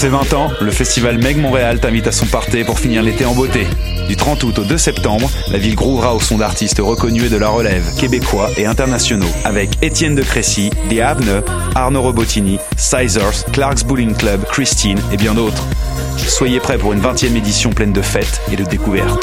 ses 20 ans, le festival Meg Montréal t'invite à son party pour finir l'été en beauté. Du 30 août au 2 septembre, la ville grouvera au son d'artistes reconnus et de la relève, québécois et internationaux, avec Étienne de Crécy, The Avne, Arnaud Robotini, Sizers, Clark's Bowling Club, Christine et bien d'autres. Soyez prêts pour une 20e édition pleine de fêtes et de découvertes.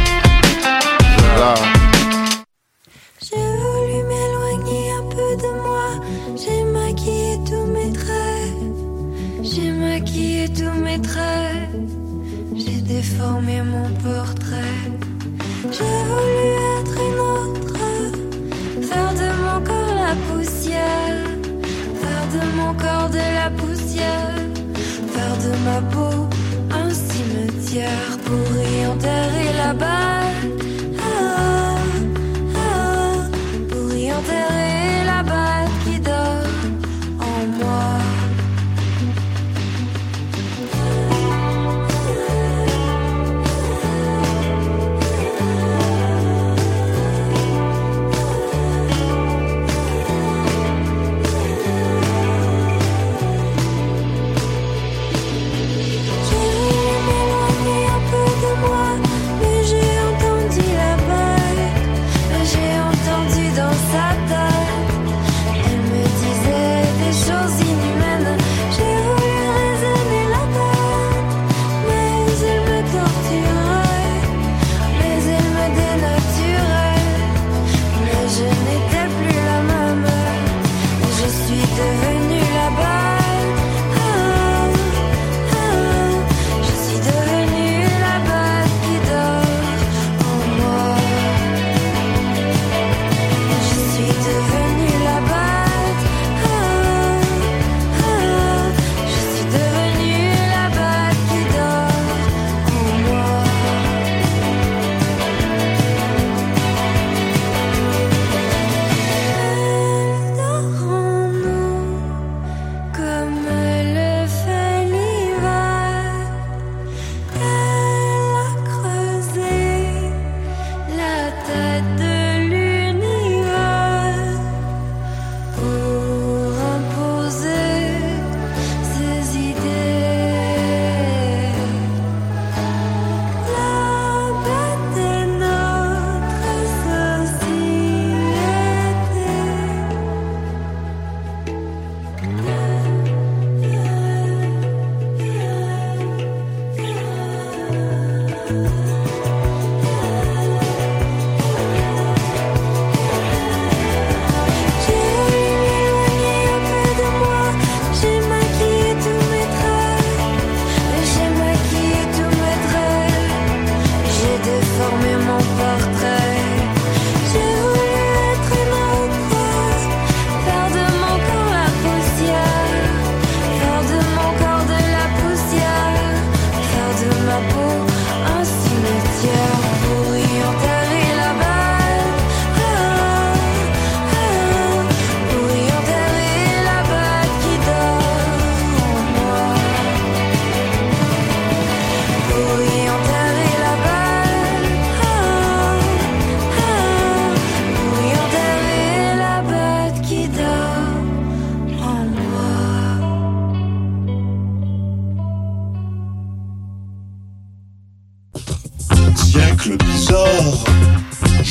J'ai voulu m'éloigner un peu de moi. J'ai maquillé tous mes traits. J'ai maquillé tous mes traits. J'ai déformé mon portrait. J'ai voulu être une autre. Faire de mon corps la poussière. Faire de mon corps de la poussière. Faire de ma peau un cimetière pour y enterrer la balle.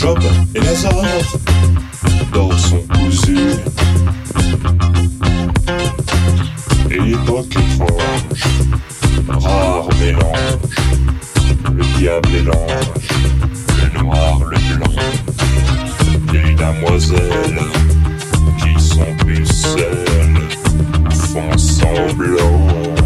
Job et Lazare dans son cousu. Époque étrange, rare mélange, le diable et l'ange, le noir, le blanc, les damoiselles qui sont plus seules, font semblant.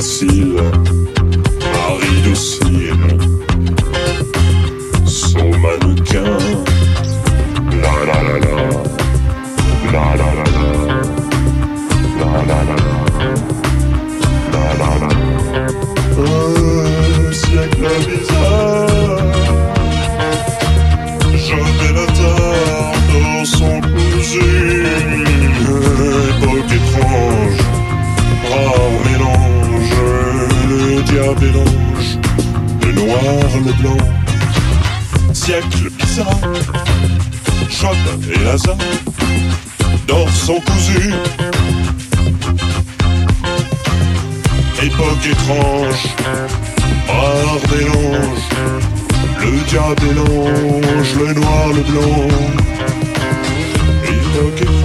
sacia, do cia. le blanc. Siècle qui sera, Choc et Lazare, d'or sont cousus. Époque étrange, rare mélange, le diable et l'ange, le noir, le blanc. Époque étrange.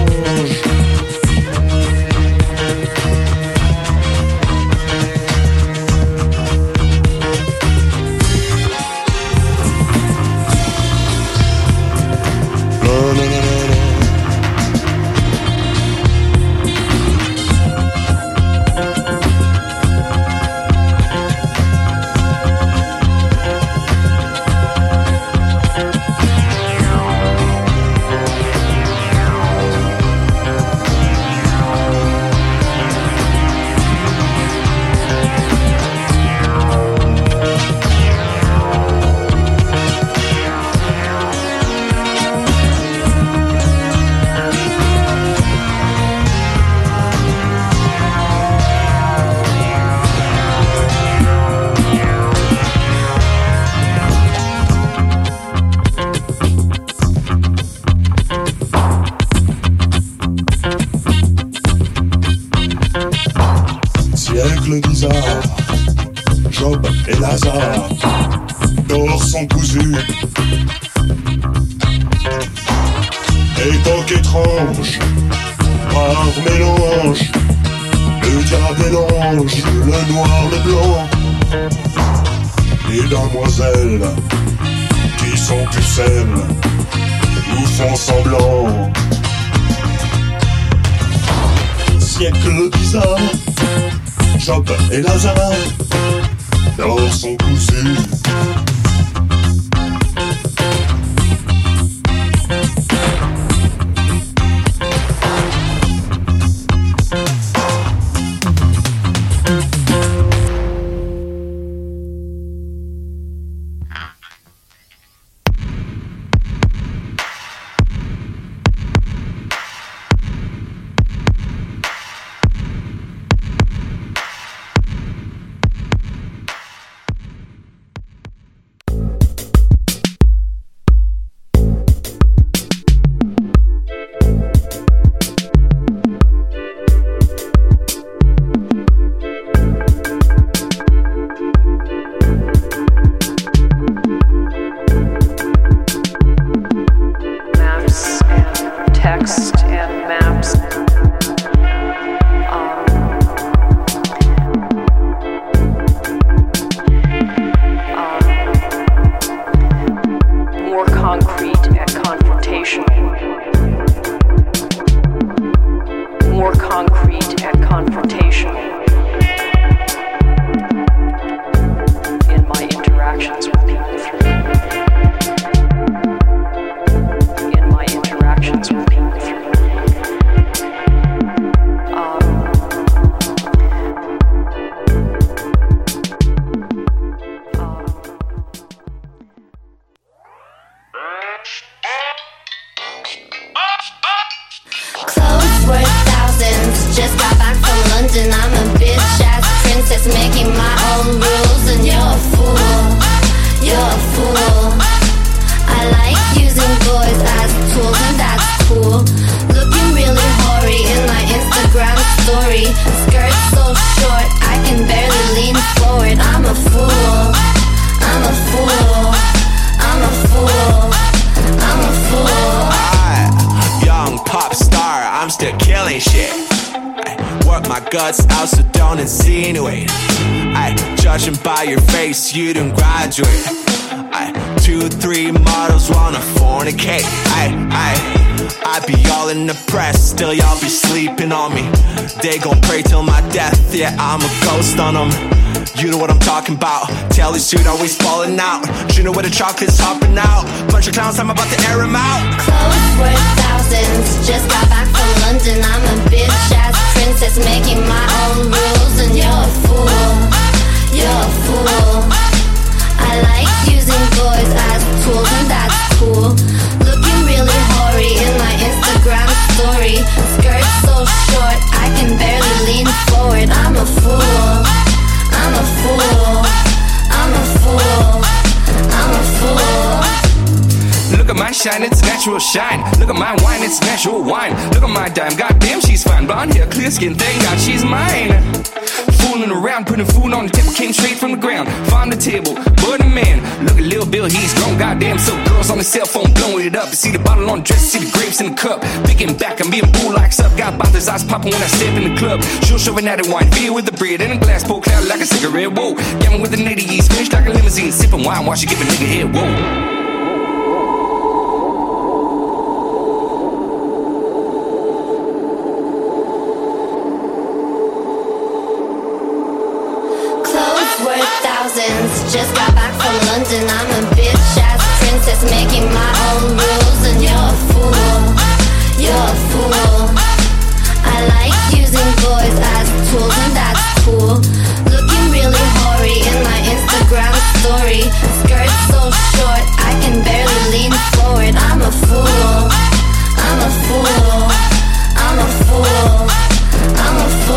Three models wanna fornicate. I, I, I be all in the press, still y'all be sleeping on me. They gon' pray till my death, yeah, I'm a ghost on them. You know what I'm talking about. His suit always falling out. You know where the chocolate's hopping out. Bunch of clowns, I'm about to air air 'em out. Clothes worth thousands. Just got back from London. I'm a bitch ass princess making my own rules, and you're a fool. You're a fool. I like using boys as tools, and that's cool. Looking really hoary in my Instagram story. Skirt so short, I can barely lean forward. I'm a fool. I'm a fool. I'm a fool. I'm a fool. Look at my shine, it's natural shine. Look at my wine, it's natural wine. Look at my dime, goddamn, she's fine. Blonde hair, clear skin, thank God she's mine. Fooling around, putting food on the table, came straight from the ground. Find the table, boy the man. Look at Lil Bill, he's grown, goddamn. So girls on the cell phone blowing it up. You see the bottle on the dress, see the grapes in the cup. Picking back, I'm being bull like up. Got bothers, eyes popping when I step in the club. She'll show an added wine, beer with the bread, and a glass pour cloud like a cigarette. Whoa, gammon with the nitty yeast, finished like a limousine, sipping wine while she give a nigga head. Whoa. London. I'm a bitch ass princess making my own rules, and you're a fool. You're a fool. I like using boys as tools, and that's cool. Looking really hoary in my Instagram story. Skirt so short, I can barely lean forward. I'm a fool. I'm a fool. I'm a fool. I'm a fool.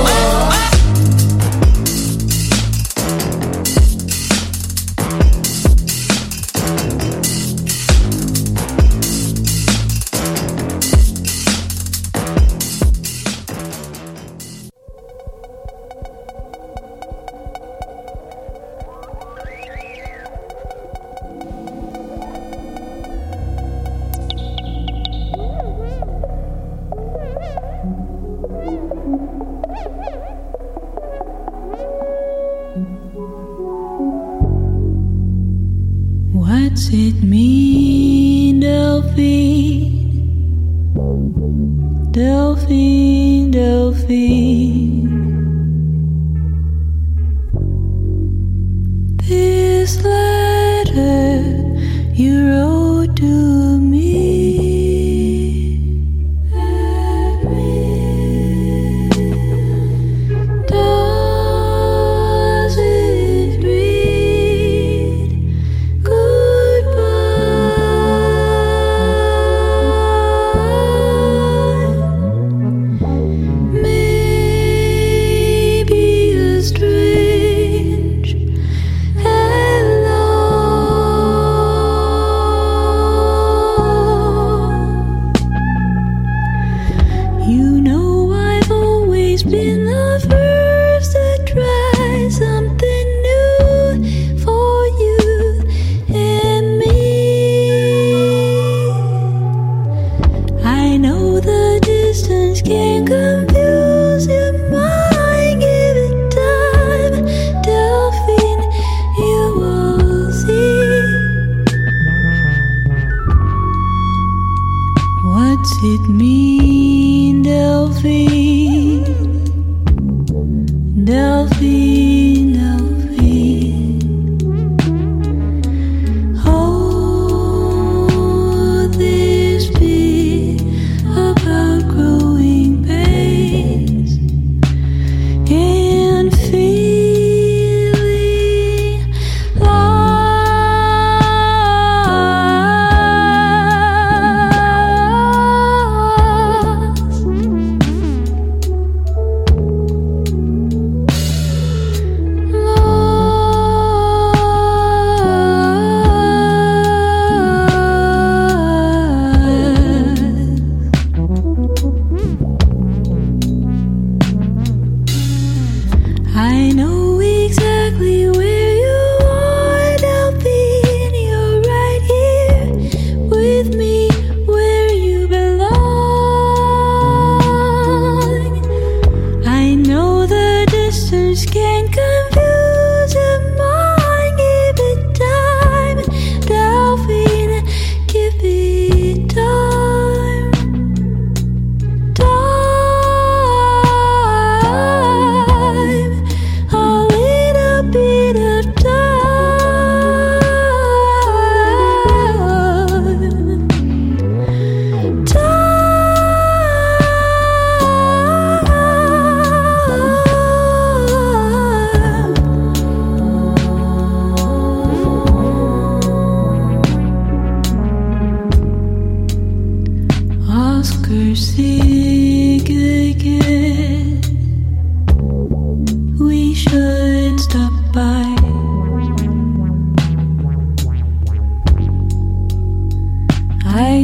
It mean,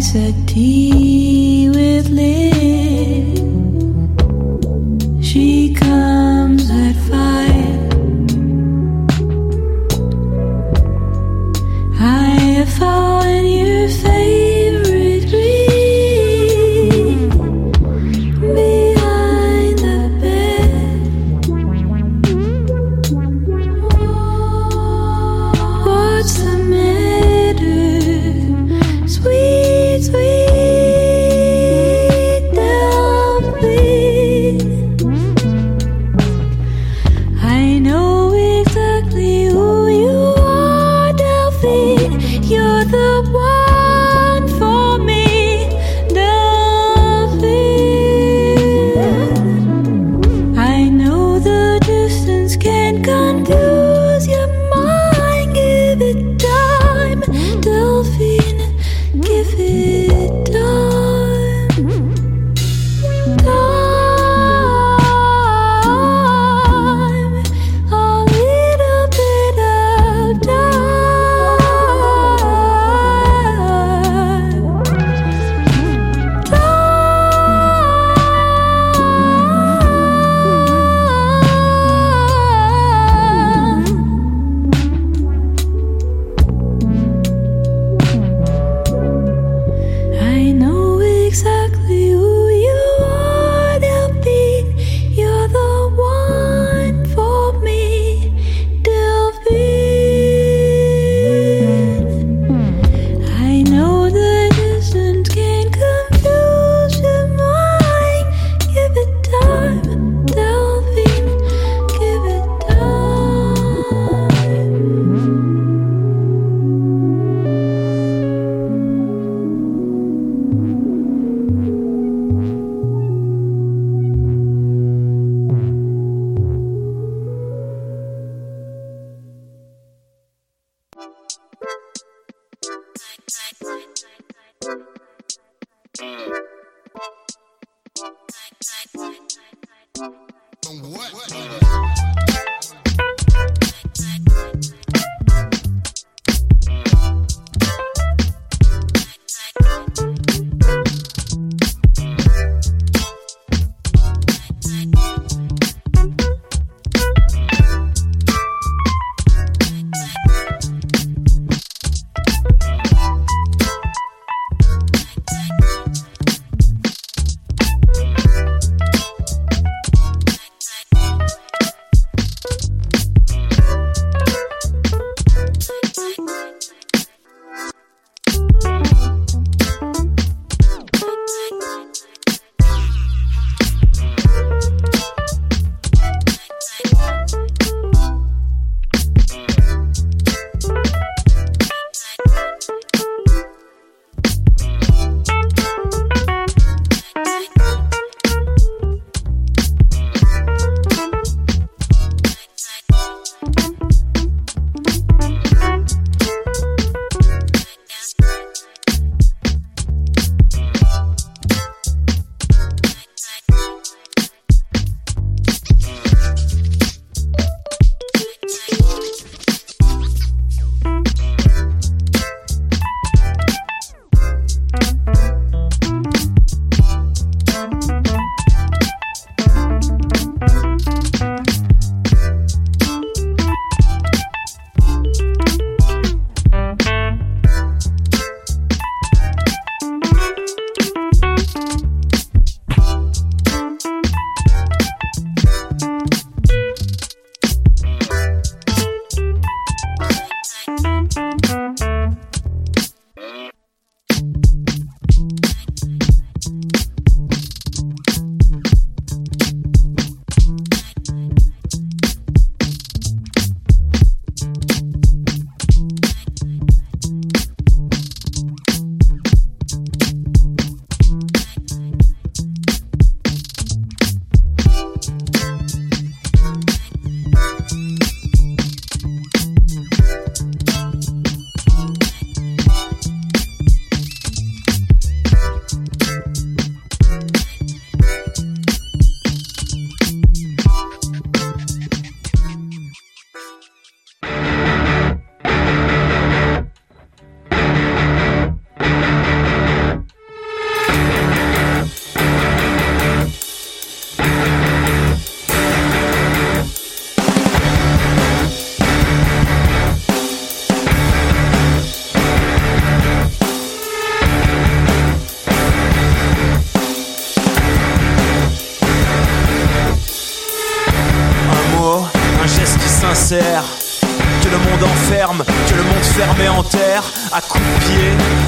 ice tea with Liz.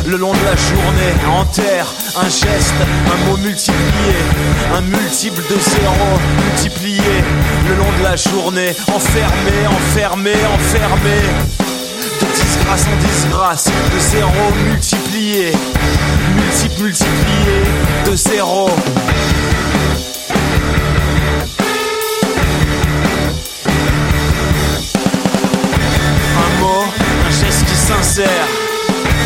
Le long de la journée, en terre, un geste, un mot multiplié, un multiple de zéro, multiplié, le long de la journée, enfermé, enfermé, enfermé, de disgrâce en disgrâce, de zéro multiplié, multiple multiplié, de zéro. Un mot, un geste qui s'insère.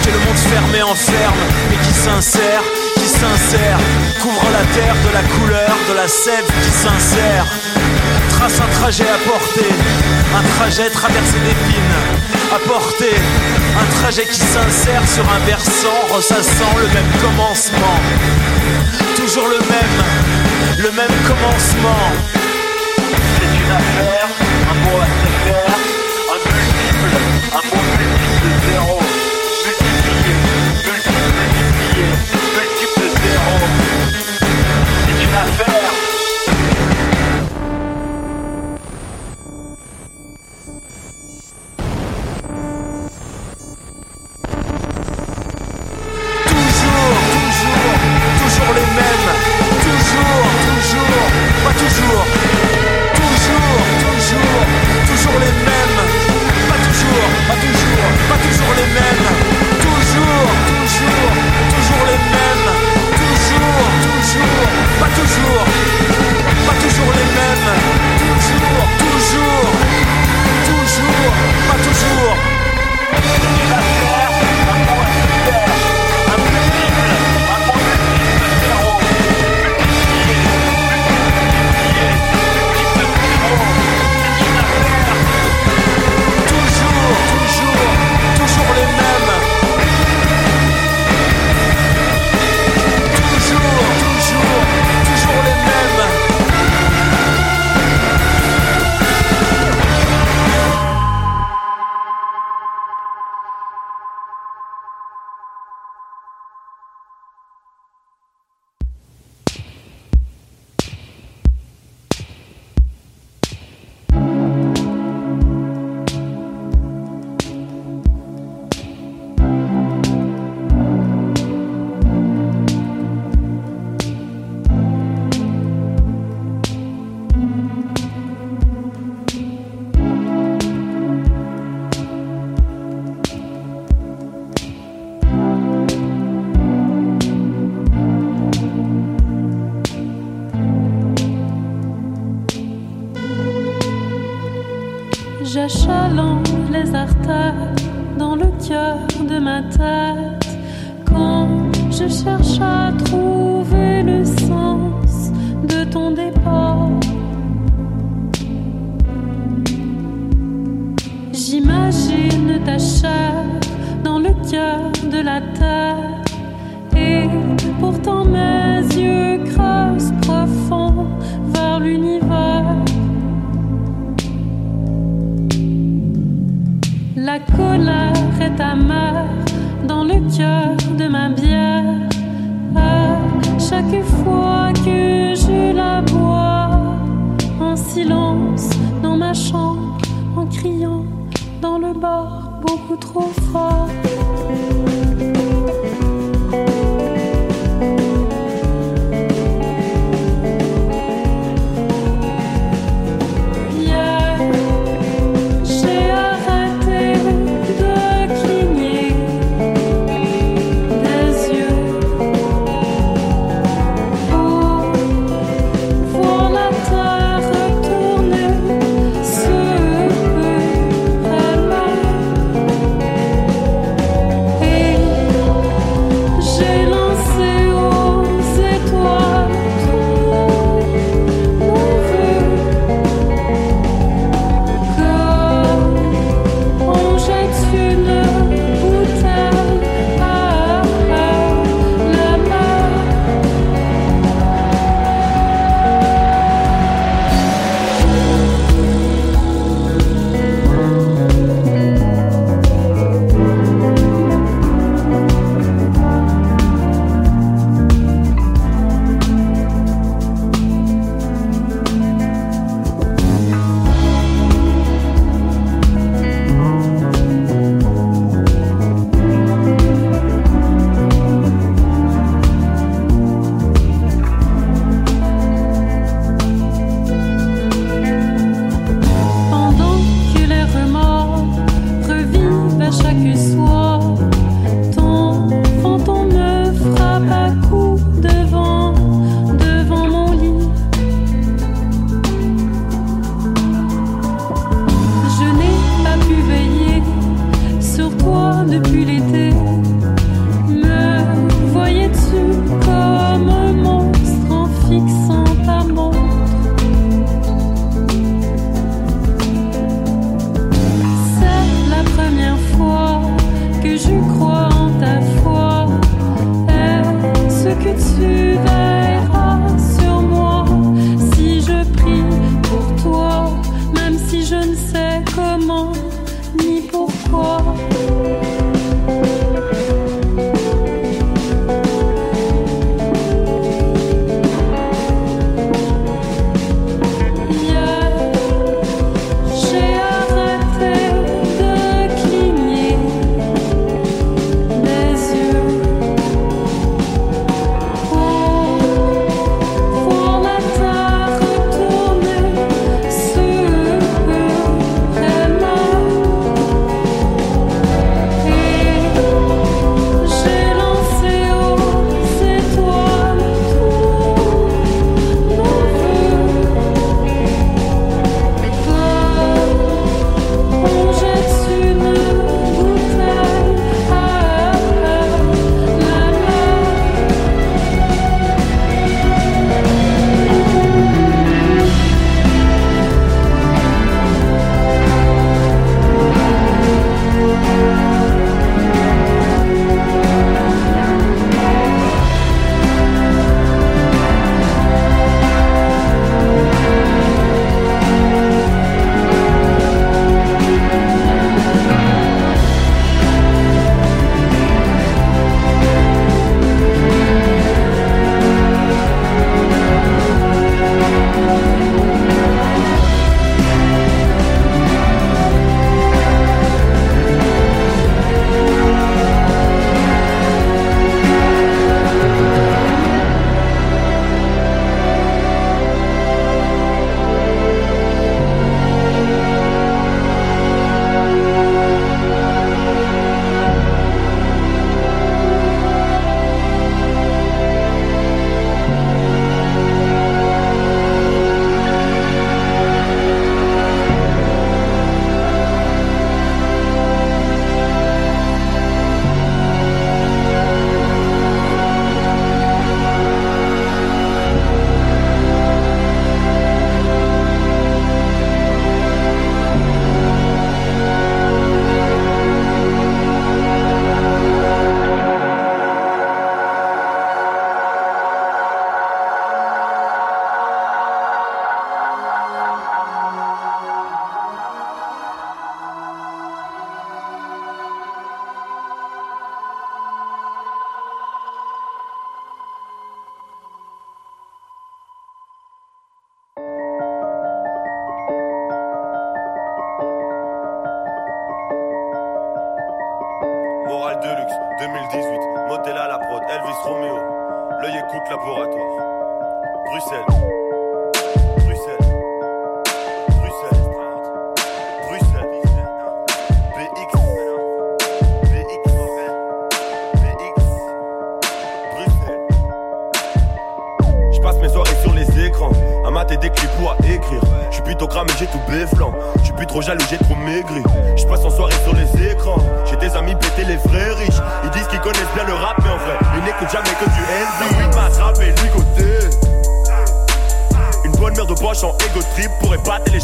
Que le monde fermé enferme, mais qui s'insère, qui s'insère. Couvre la terre de la couleur, de la sève qui s'insère. Trace un trajet à porter, un trajet traversé d'épines. À porter, un trajet qui s'insère sur un versant, ressassant le même commencement. Toujours le même, le même commencement. C'est une affaire, un mot à se faire, un multiple, un mot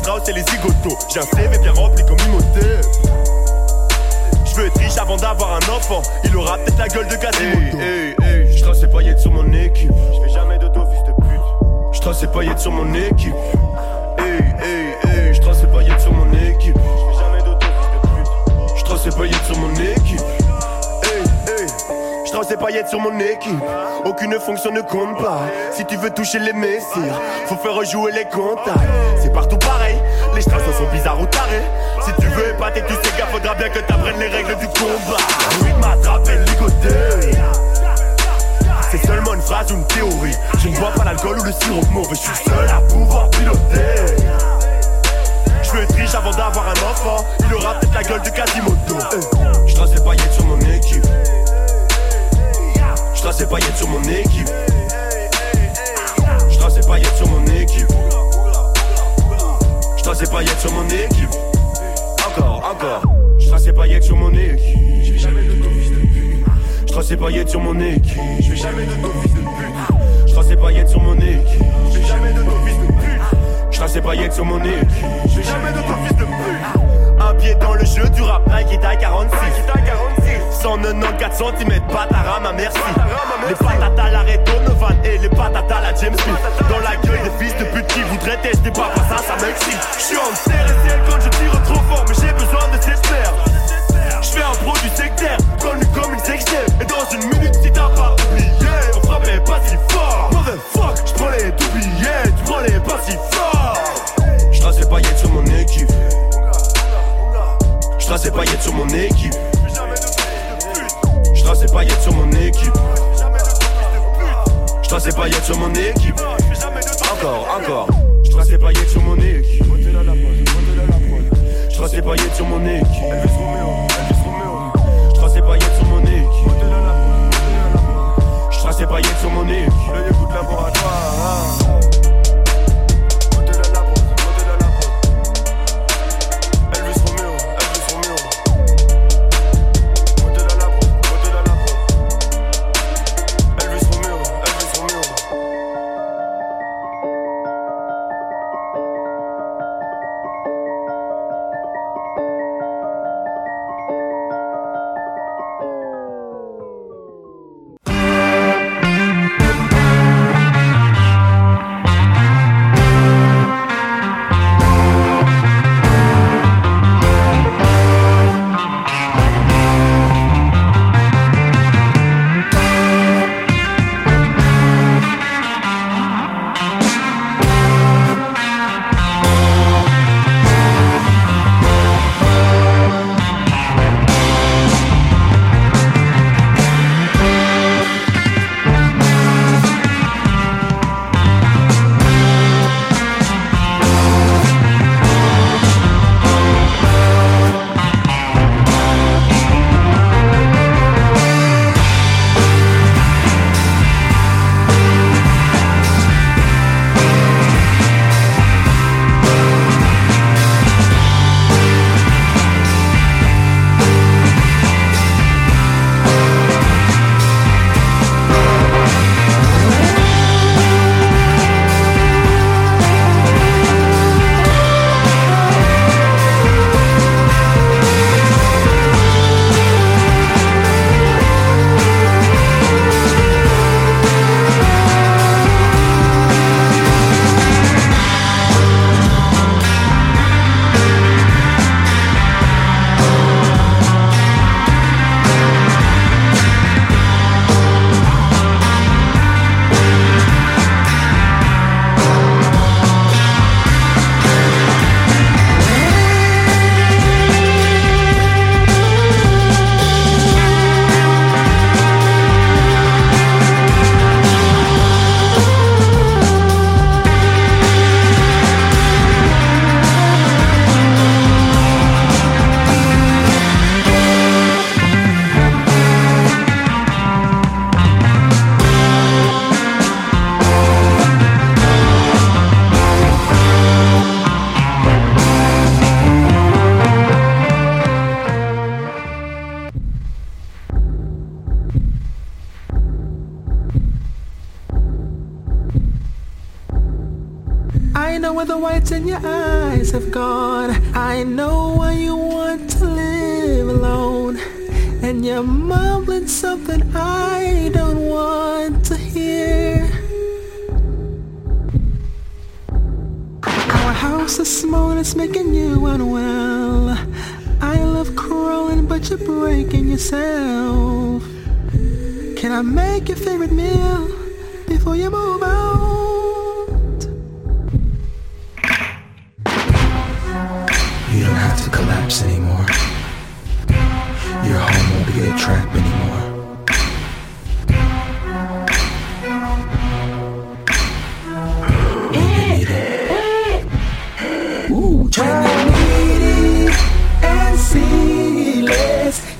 Strauss et les zigotos. J'ai un CV bien rempli comme Imhotep. Je veux être riche avant d'avoir un enfant. Il aura peut-être la gueule de Quasimodo. Hey, hey, hey, paillettes sur mon équipe. Je fais jamais de dos, fils de pute. Je trace les paillettes sur mon équipe. Hey, hey, hey, je trace les paillettes sur mon équipe. Je fais jamais de dos, fils de pute. Je trace les paillettes sur mon équipe. Trace les paillettes sur mon équipe. Aucune fonction ne compte pas. Si tu veux toucher les messirs, faut faire rejouer les contacts. Partout pareil. Les strass sont bizarres ou tarés. Si tu veux épater tous ces gars, faudra bien que t'apprennes les règles du combat. Oui, m'attrape et ligoter. C'est seulement une phrase ou une théorie. Je ne bois pas l'alcool ou le sirop mauvais. Je suis seul à pouvoir piloter. Je être riche avant d'avoir un enfant. Il aura peut-être la gueule de Quasimodo. Eh, Je trace les paillettes sur mon équipe. Je trace les paillettes sur mon équipe. Je trace les paillettes sur mon équipe. Je trace paillettes sur mon équipe. Encore, encore. Je trace paillettes sur mon équipe. Je vais jamais de fils de pute. Je trace paillettes sur mon équipe. Je vais jamais de fils de pute. Je trace paillettes sur mon équipe. Je vais jamais de fils de pute. Je trace paillettes sur mon équipe. Je vais jamais de fils de pute. Dans le jeu du rap, Nike est à 46. 194 cm, patarama, merci. Les patates à l'arrêt Donovan et les patates à la James Smith. Dans la gueule des fils de pute qui voudraient tester pas ça, ça m'excite. Je suis en terre et ciel quand je tire trop fort, mais j'ai besoin de ces sphères. Je fais un produit sectaire, connu comme une sextape. Et dans une minute, si t'as pas oublié, on frappait pas si fort. Motherfuck, je prends les tu prends les pas si fort. Je trace les paillettes sur mon équipe. Je trace les paillettes sur mon équipe. Je trace les paillettes sur mon équipe. Je trace les paillettes sur mon équipe. Encore, encore. Je trace les paillettes sur mon équipe. Je trace les paillettes sur mon équipe. Je trace les paillettes sur mon équipe. Je trace les paillettes sur mon équipe. Le écoute laboratoire.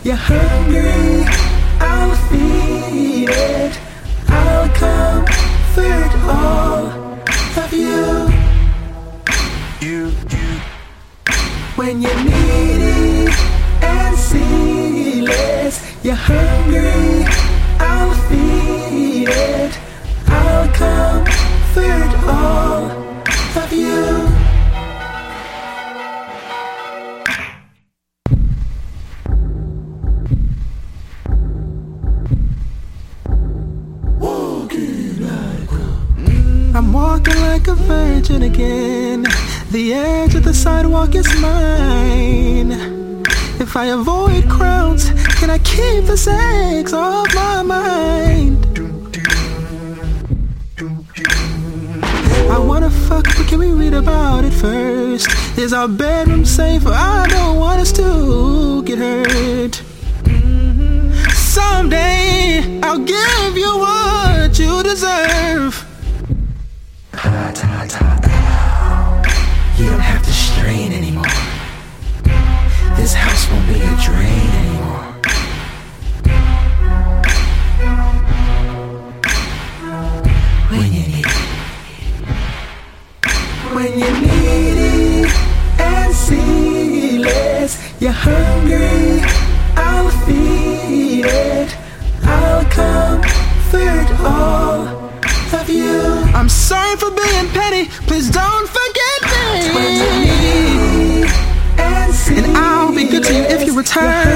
也很愉快。mine. If I avoid crowds, can I keep the sex off my mind? I wanna fuck, but can we read about it first? Is our bedroom safe? I don't want us to get hurt. Someday I'll give you what you deserve. Sorry for being petty. Please don't forget me. And I'll be good to you if you return.